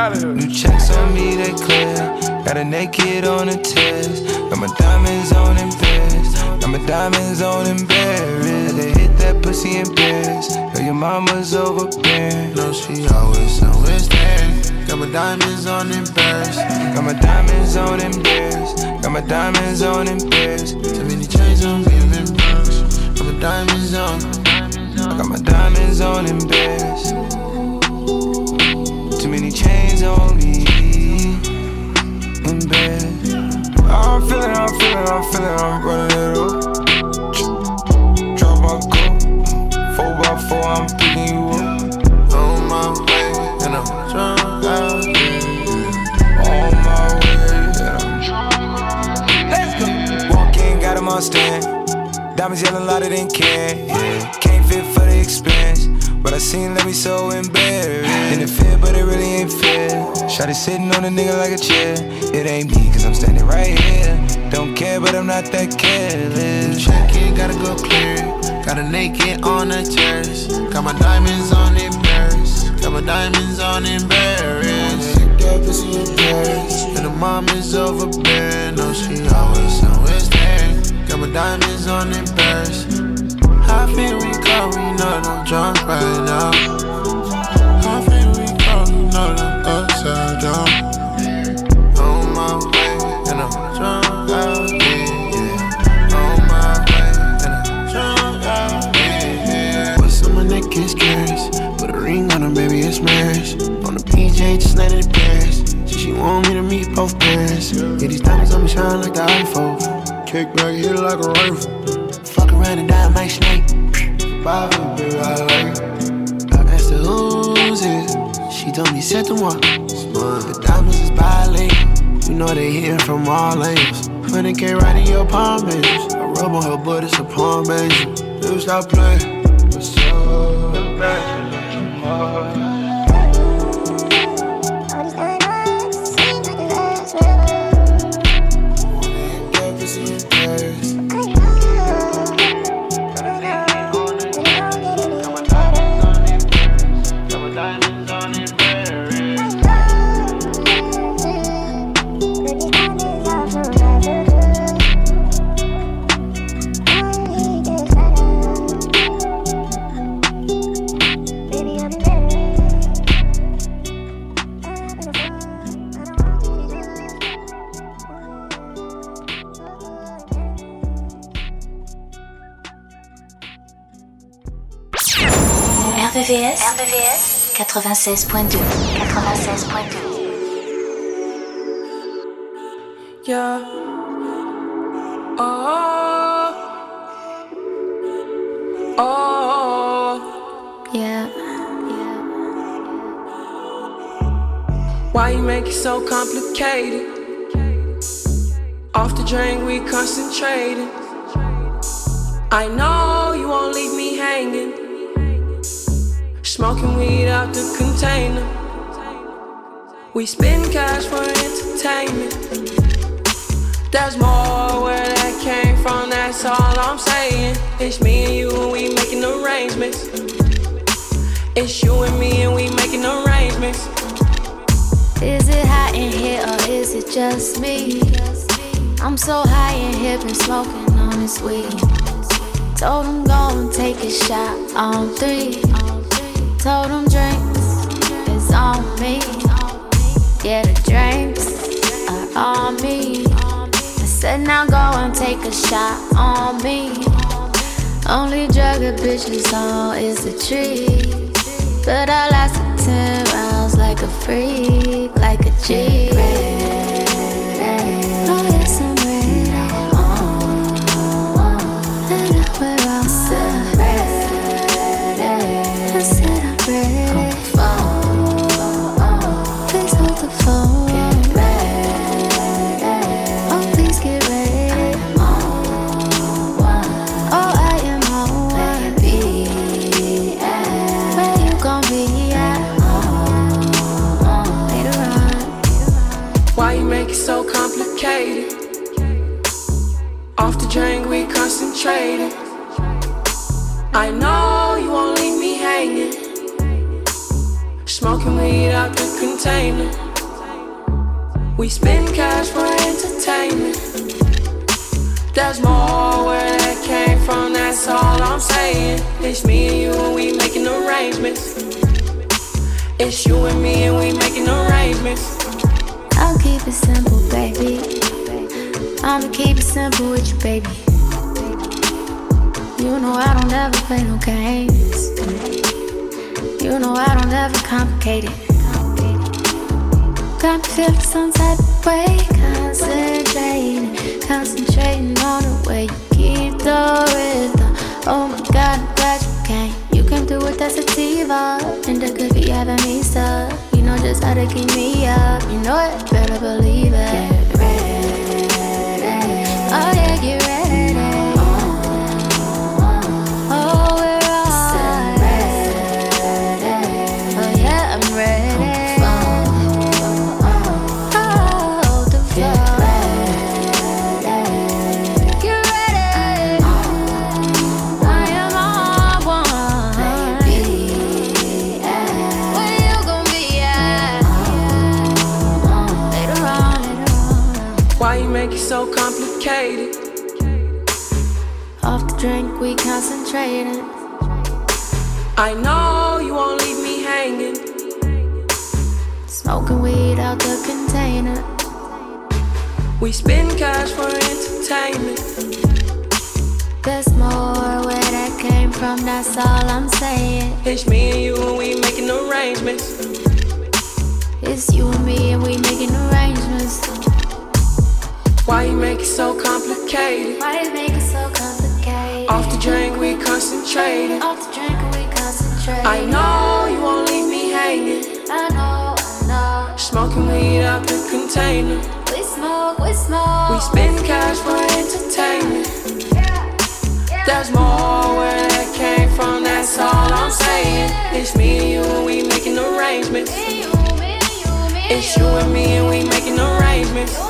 Point 2. New checks on me, they clear. Got a naked on a test. Got my diamonds on bears. Got my diamonds on bears. They hit that pussy in pairs. Girl, your mama's overbearing. No, she always, always there. Got my diamonds on Paris. Got my diamonds on bears. Got my diamonds on bears. Too many chains on me, in Got my diamonds on. I got my diamonds on. Too many on me. In bed. I'm feeling, I'm feeling, I'm feeling, I'm running it up. Drop my cup. Four by four, I'm picking you up. On my way, and I'm drunk out. On my way, and I'm Let's go. Walk in, got 'em on stand. Diamonds yelling louder than can. Yeah. Can't fit for the expense. But I seen let me so embarrassed. And it fit, but it really ain't fair. Shot sitting on a nigga like a chair. It ain't me, cause I'm standing right here. Don't care, but I'm not that careless. Check it, gotta go clear. Got a naked on the terrace. Got my diamonds on in Paris. Got my diamonds on in Paris. That pussy in Paris. And the mom is overbearing. No, she always, always there. Got my diamonds on in How feel we go? We know I'm drunk right now. How feel we go? We know I'm upside down. On my way, and I'm drunk out, yeah, yeah. On my way, and I'm drunk out, yeah, yeah. What's on my neck is curious. Put a ring on her, baby, it's marriage. On the PJ, just let it Paris. She, she want me to meet both parents. Yeah, these diamonds on me shine like the iPhone. Kick back, hit it like a rifle. Around my snake. Of I like. I asked her who's it. She told me set the one. The diamonds is violent. You know they hitting from all angles. When it came right in your palm, baby. I rub on her butt, it's a palm, baby. Never stop playing. 96.2 96.2 Yeah. Oh. Oh. Yeah. Why you make it so complicated? Off the drain, we concentrated. I know you won't leave me hanging. Smoking weed out the container. We spend cash for entertainment. There's more where that came from, that's all I'm saying. It's me and you and we making arrangements. It's you and me and we making arrangements. Is it hot in here or is it just me? I'm so high in here, been smoking on this weed. Told him go and take a shot on three. Told him drinks is on me. Yeah, the drinks are on me. I said now go and take a shot on me. Only drug a bitch is on is the tree. But I lasted 10 rounds like a freak, like a G. concentrating. I know you won't leave me hanging. Smoking weed out the container. We spend cash for entertainment. There's more where that came from, that's all I'm saying. It's me and you, and we making arrangements. It's you and me, and we making arrangements. I'll keep it simple, baby. I'ma keep it simple with you, baby. You know I don't ever play no games. You know I don't ever complicate it. Got me feeling some type of way, concentrating, concentrating on the way you keep the rhythm. Oh my God, I'm glad you came. You came through with that sativa, and that could be having me stuck. You know just how to keep me up. You know it, better believe it. Get ready. Oh yeah, get ready. Drink, we concentrating. I know you won't leave me hanging. Smoking weed out the container. We spend cash for entertainment. There's more where that came from, that's all I'm saying. It's me and you, and we making arrangements. It's you and me, and we making arrangements. Why you make it so complicated? Why you make drink, we concentrating. Off the drink, we concentrate. I know you won't leave me hanging. I know, I know. Smoking weed out the container. We smoke, we smoke. We spend cash for entertainment. Yeah, yeah. There's more where that came from, that's all I'm saying. It's me and you, and we making arrangements. Me, you, me, you, me, It's you and me, and we making arrangements.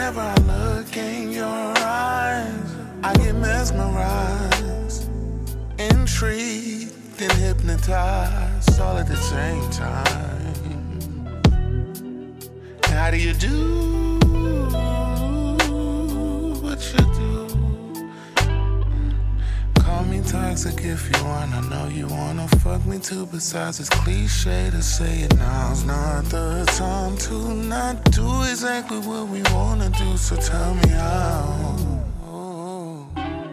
whenever I look in your eyes, I get mesmerized, intrigued, and hypnotized all at the same time. How do you do toxic if you want. I know you wanna fuck me too. Besides, it's cliche to say it now's not the time to not do exactly what we wanna do. So tell me how.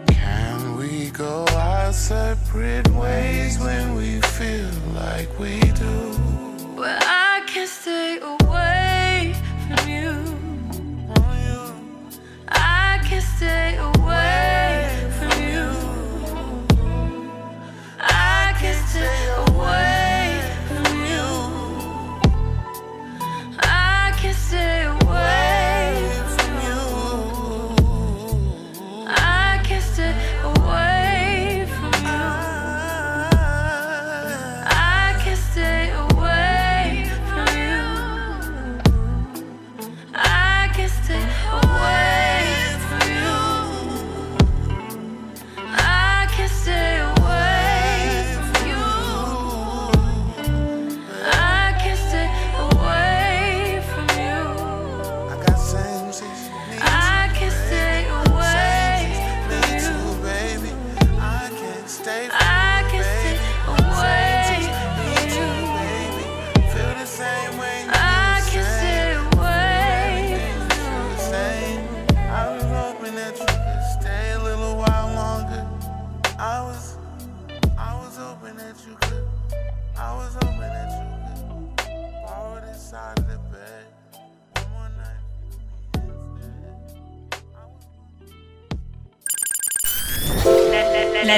Can we go our separate ways when we feel like we do? Well, I can't stay away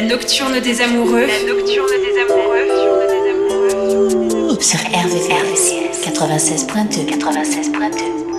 La nocturne des amoureux. La nocturne des amoureux. Sur RVVS 96.2 96.2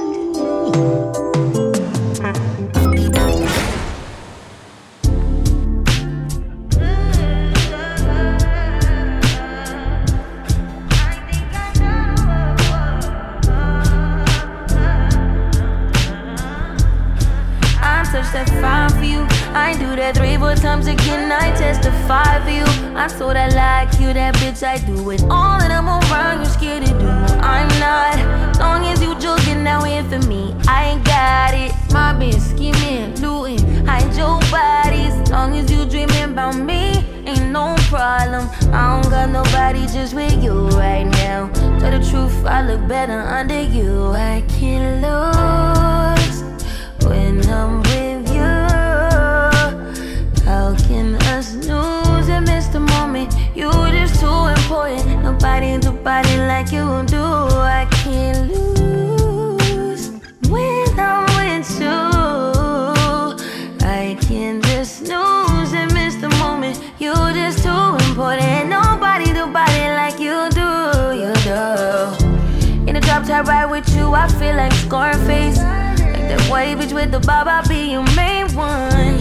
I touch that fire for you. I do that three, four times again. I testify for you. I told I like you, that bitch. I do it all, and I'm around. You're scared to do? I'm not. Long as you joking now in for me, I ain't got it. My bitch scheming, looting, hide your bodies. Long as you dreaming about me, ain't no problem. I don't got nobody just with you right now. Tell the truth, I look better under you. I can't lose when I'm with miss the moment? You just too important. Nobody do body like you do. I can't lose when I'm with you. I can just snooze and miss the moment. You just too important. Nobody do body like you do. You do. In the drop top ride with you, I feel like Scarface. Like that white bitch with the bob, I'll be your main one.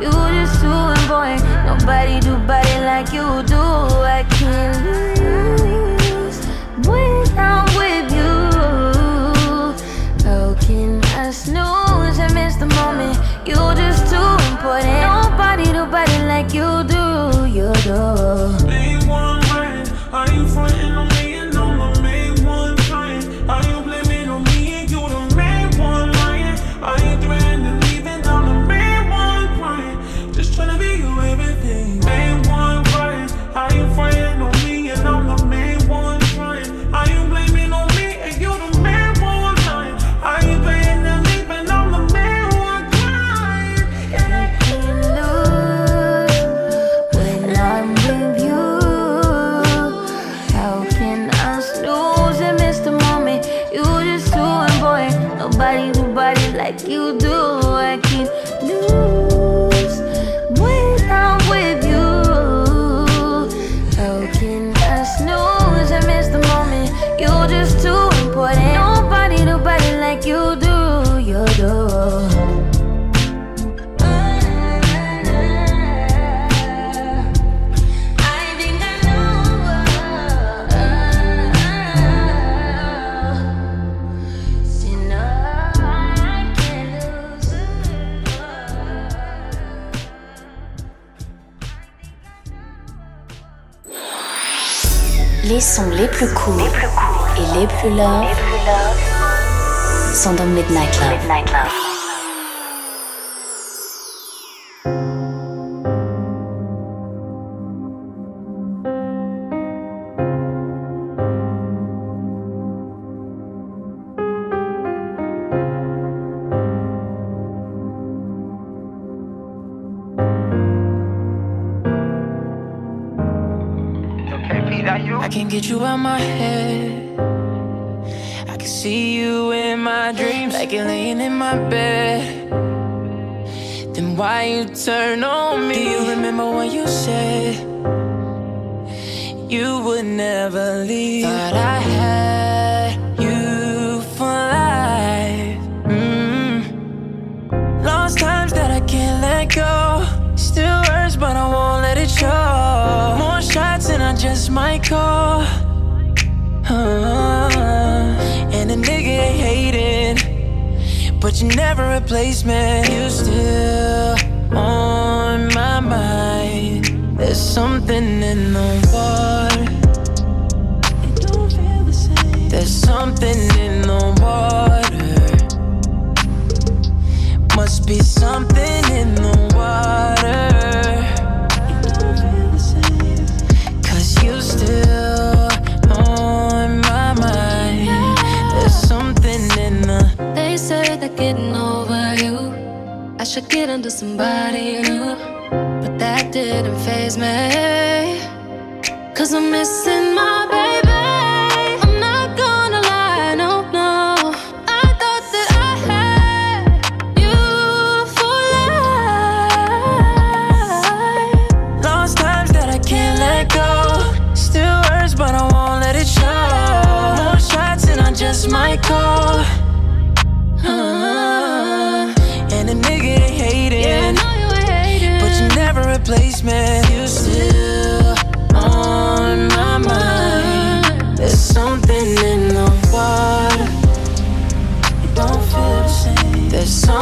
You just too important. Nobody do body like you do. I can't lose when I'm with you. How can I snooze and miss the moment? You just too important. Nobody do body like you do. You do. Then why you turn on me? Do you remember when you said you would never leave? Thought I had you for life. Mm. Lost times that I can't let go. Still hurts, but I won't let it show. More shots and I just might call. Uh, and a nigga hating, but you never replace me. You still on my mind. There's something in the water. It don't feel the same. There's something in the water. Must be something in the water. Should get into somebody new. But that didn't phase me. Cause I'm missing my baby. I'm not gonna lie, no, no. I thought that I had you for life. Lost times that I can't let go. Still hurts, but I won't let it show. More shots and I just might call.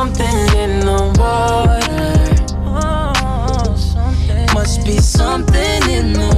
Something in the water. Must be something in the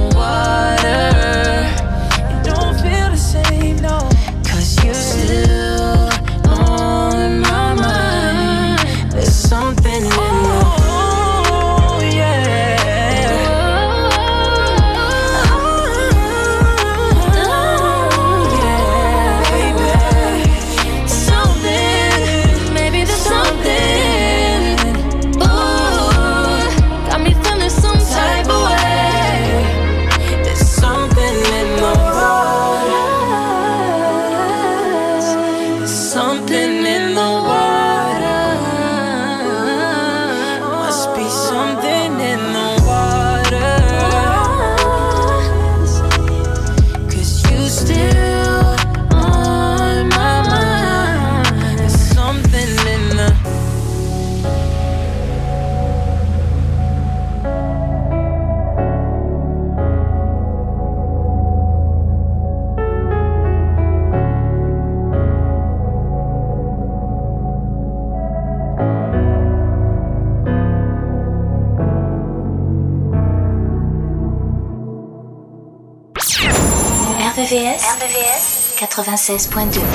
96.2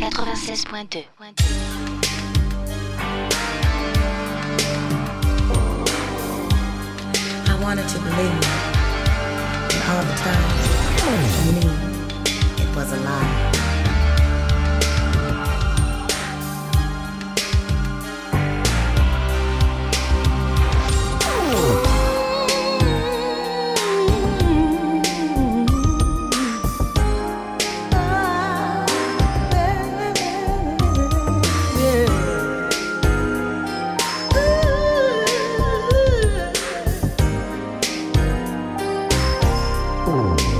96.2. I wanted to believe in all the times I knew it was a lie. Oh.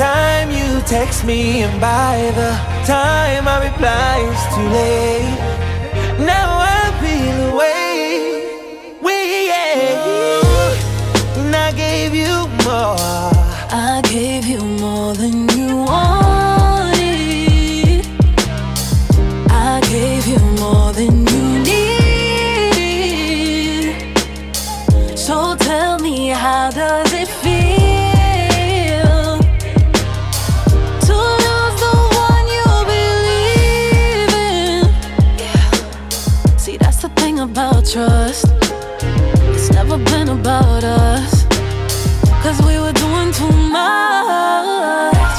time you text me and by the time I reply it's too late. Now much.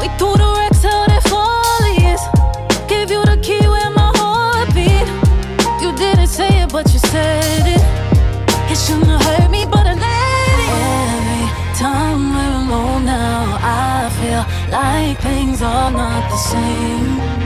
We threw the wrecks out the Follies. Gave you the key where my heart beat. You didn't say it, but you said it. It shouldn't have hurt me, but I let it. Every time we're alone now, I feel like things are not the same.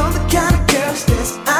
you're the kind of girl that's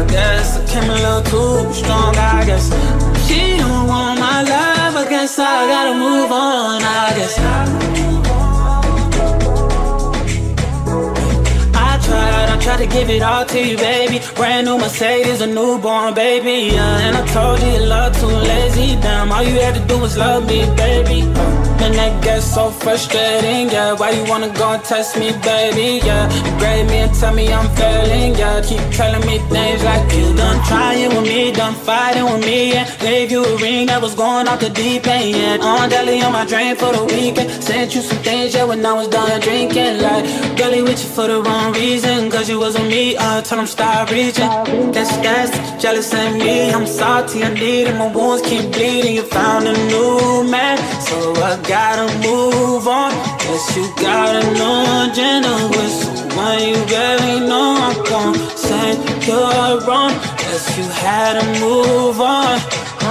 I guess I came a little too strong. I guess she don't want my love. I guess I gotta move on. I guess. Tried, to give it all to you, baby. Brand new Mercedes, a newborn baby. Yeah, and I told you your love too lazy. Damn, all you had to do was love me, baby. And that gets so frustrating, yeah. Why you wanna go and test me, baby? Yeah, you grade me and tell me I'm failing, yeah. Keep telling me things like you done trying with me, done fighting with me, yeah. Gave you a ring that was going off the deep end, yeah. On deli on my drain for the weekend. Sent you some things, yeah, when I was done drinking. Like, girlie with you for the wrong reason, cause you wasn't me. Uh, I told him stop reaching. That's that's jealous of me. I'm salty, I need it. My wounds keep bleeding. You found a new man, so I gotta move on. Guess you got a new agenda with someone you barely know. I'm gon' say you're wrong. Guess you had to move on.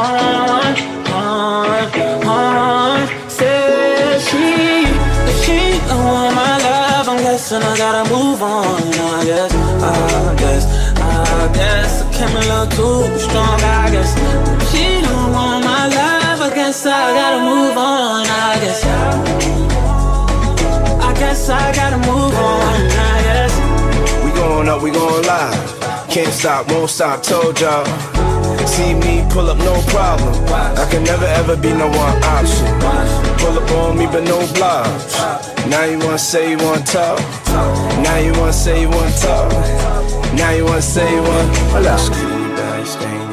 On, on, on. Say she, she don't want my love, I'm guessing I gotta move on. Too strong. I guess she don't want my love. I guess I gotta move on. I guess, I guess I gotta move on. I guess. We going up, we going live. Can't stop, won't stop, told y'all. See me pull up, no problem. I can never ever be no one option. Pull up on me, but no blobs. Now you wanna say you wanna talk. Now you wanna say you wanna talk. Now you wanna say you wanna.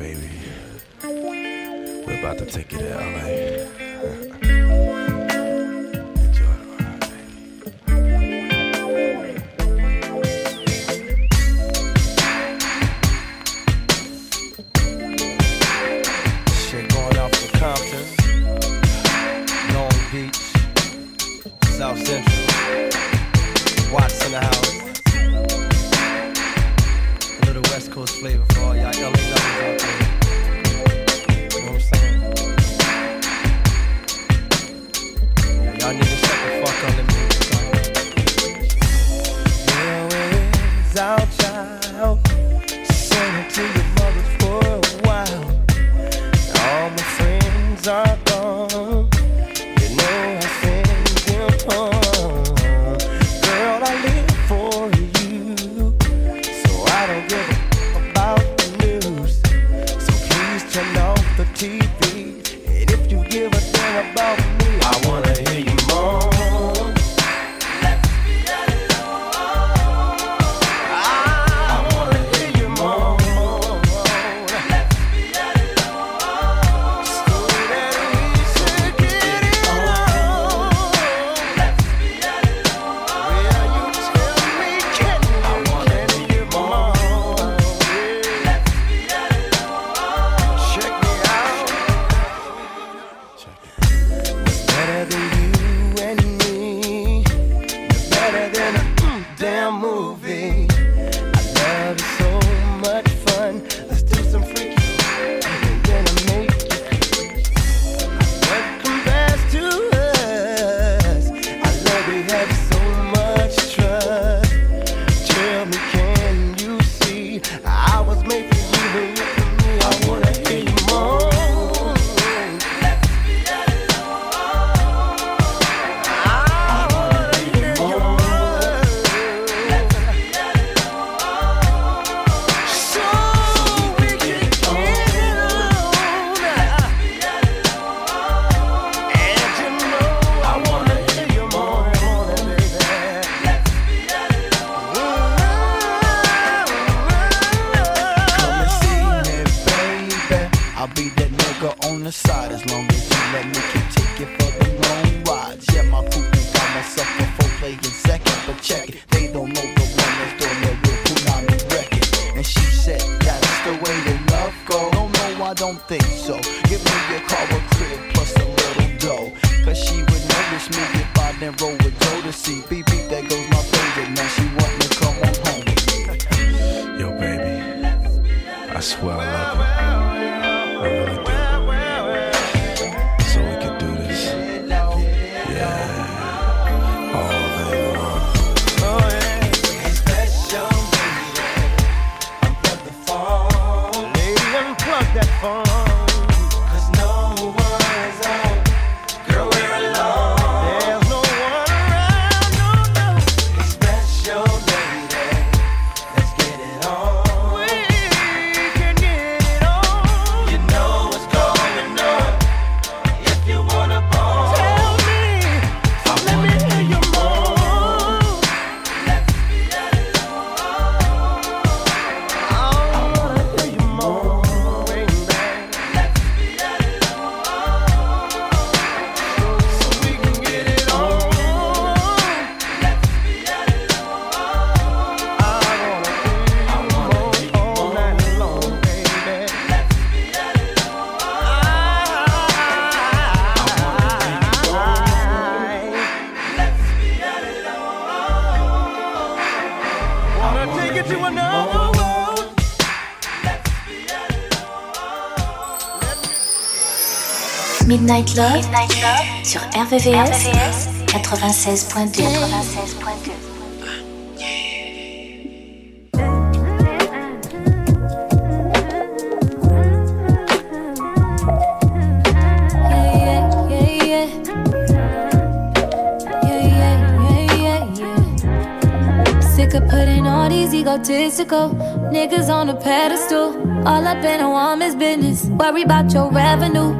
Baby. We're about to take you to LA. Midnight Love, Night Love sur RVVS, RVVS 96.2. 96.2. Putting all these egotistical niggas on a pedestal. All up in a woman's business. Worry about your revenue.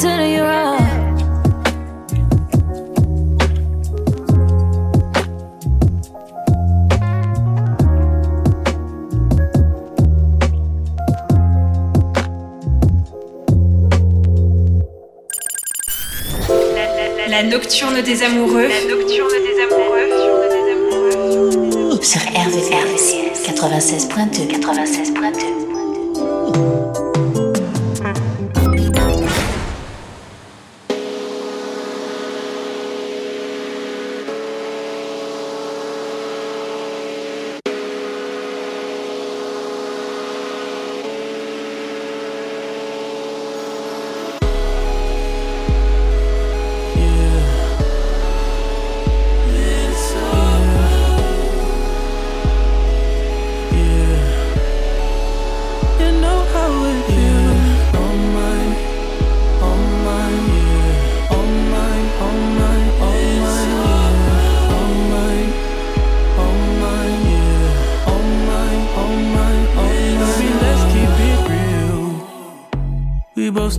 just giving it to you raw. La nocturne des amoureux. La nocturne des amoureux. Sur RVVS, 96.2. 96.2.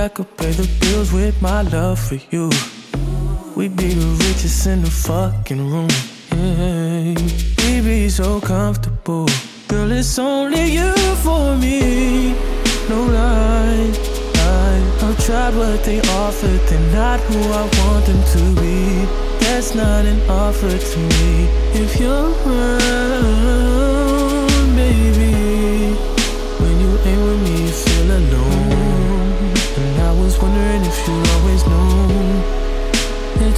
I could pay the bills with my love for you. We'd be the richest in the fucking room. Yeah. We'd be so comfortable. Girl, it's only you for me. No lie. I've tried what they offered. They're not who I want them to be. That's not an offer to me. If you're around,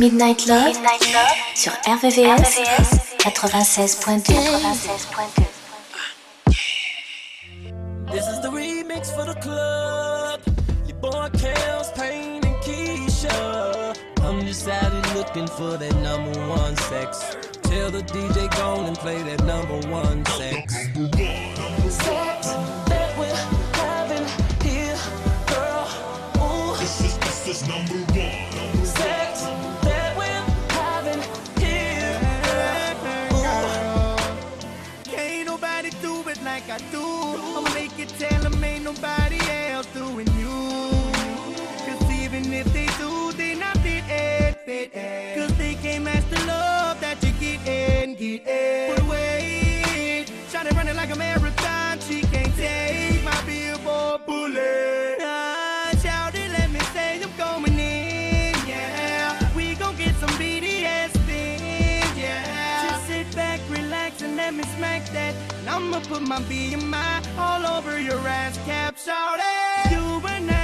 Midnight Love, sur RVVS, 96.2. This is the remix for the club. Your boy Kels, Payne, and Keyshia. I'm just out here looking for that number one sex. Tell the DJ go and play that number one sex. Sex that we're having here, girl. Ooh. This is this is number one. I do. I'ma make it tell them ain't nobody else doing you. Cause even if they do, they not fit in. Cause they can't match the love that you get in, get in. I'ma put my BMI all over your ass cap, shout it. You are now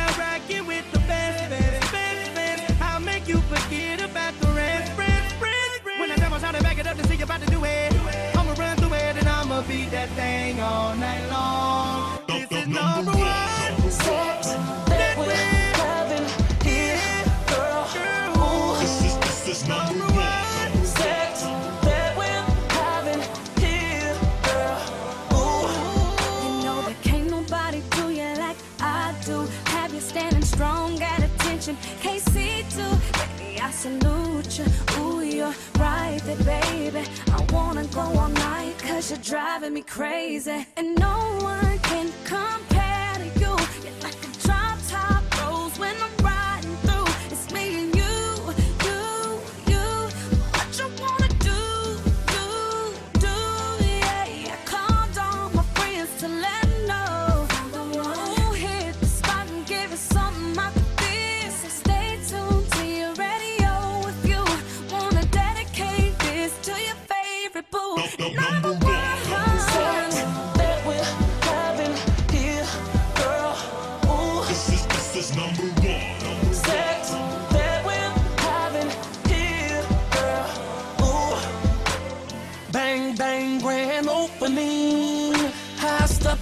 attention? Can't see too. Baby, I salute you. Ooh, you're right there, baby. I wanna go all night cause you're driving me crazy. And no one can compare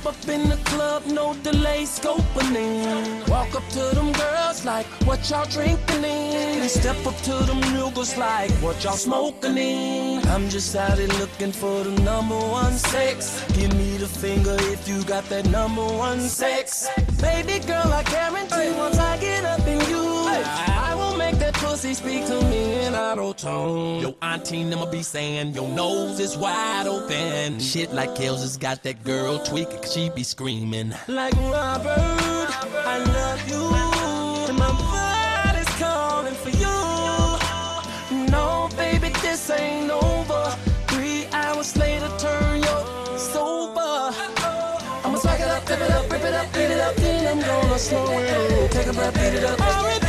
up in the club, no delay, scoping in. Walk up to them girls like, what y'all drinking in? Step up to them niggas like, what y'all smoking in? I'm just out here looking for the number one sex. Give me the finger if you got that number one sex. Baby girl, I guarantee once I get up in you, will make that pussy speak to me in Auto-Tune. Your auntie never be saying your nose is wide open. Shit like Kels has got that girl tweaking, she be screaming. Like Robert, I love you. And my body's calling for you. No, baby, this ain't over. Three hours later, turn your sober. I'ma swag it up, flip it up, rip it up, beat it up, then I'm gonna slow it. Take a breath, beat it up.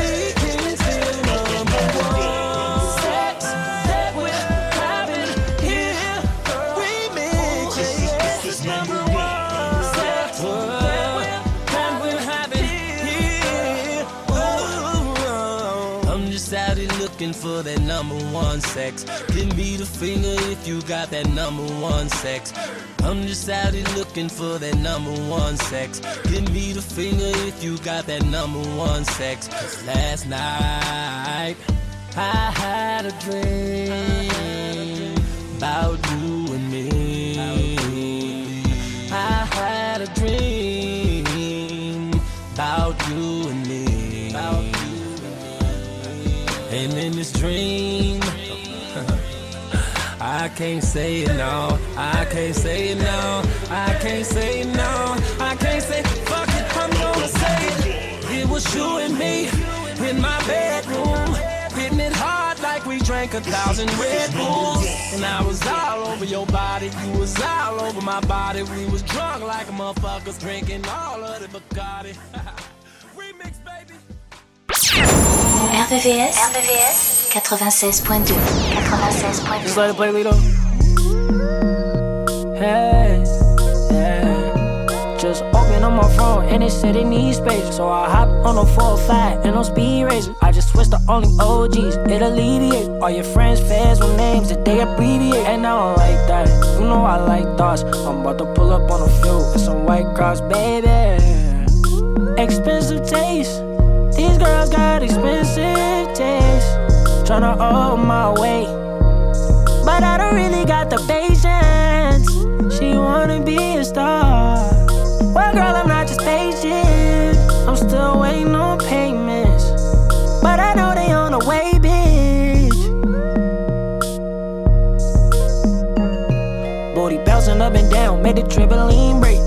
Looking for that number one sex. Give me the finger if you got that number one sex. I'm just out here looking for that number one sex. Give me the finger if you got that number one sex. 'Cause last night I had a dream about you and me. I had a dream And in this dream, I can't say it no. I can't say it no. I can't say it no. I can't say fuck it. I'm gonna say it. It was you and me in my bedroom, hitting it hard like we drank a thousand Red Bulls. And I was all over your body, you was all over my body. We was drunk like motherfuckers, drinking all of the Bacardi. RVVS, RVVS 96.2 96.2 Just let it play, Lito. Hey, yeah. Just open up my phone and it said it needs space. So I hop on a 405 and on speed racer. I just switched to only OGs, it alleviates All your friends, fans with names that they abbreviate. And I don't like that. You know I like thoughts. I'm about to pull up on a few with some white cross, baby. Expensive taste. These girls got expensive taste. Tryna hold my weight. But I don't really got the patience. She wanna be a star. Well, girl, I'm not just patient. I'm still waiting on payments. But I know they on the way, bitch. Booty bouncing up and down, made the trampoline break.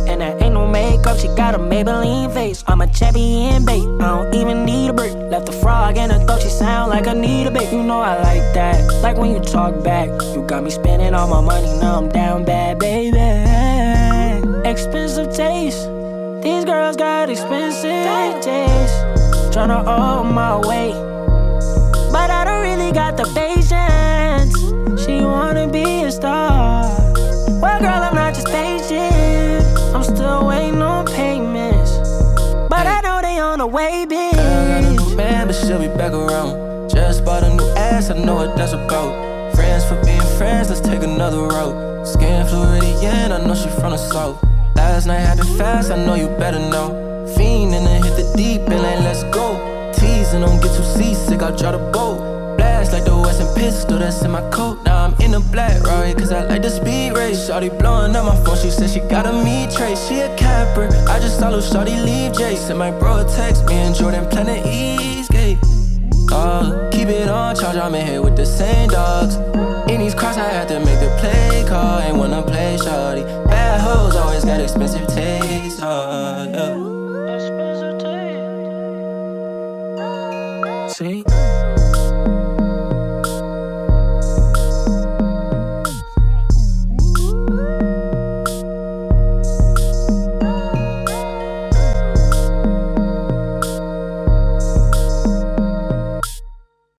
Makeup, she got a Maybelline face. I'm a champion bait, I don't even need a break. Left a frog and I thought she sound like Anita Babe. You know I like that, like when you talk back. You got me spending all my money, now I'm down bad, baby. Expensive taste, these girls got expensive taste. Tryna hold my weight, but I don't really got the patience. She wanna be a star. The way, bitch. I got a man, but she'll be back around. Just bought a new ass, I know what that's about. Friends for being friends, let's take another route. Skin Floridian, I know she from the south. Last night happened fast, I know you better know. Fiend and then hit the deep and let's go. Teasing, don't get too seasick, I'll draw the boat. Blast like the Western pistol that's in my coat. Now I'm in a black Rari, cause I like the speed race. Shawty blowing up my phone, she said she got a me trace. She a capper, I just saw little Shawty leave Jace. And my bro text me and Jordan planning Eastgate. Uh, keep it on charge, I'm in here with the same dogs. In these cross, I had to make the play call. Ain't wanna play Shawty. Bad hoes always got expensive taste. Uh, yeah. See?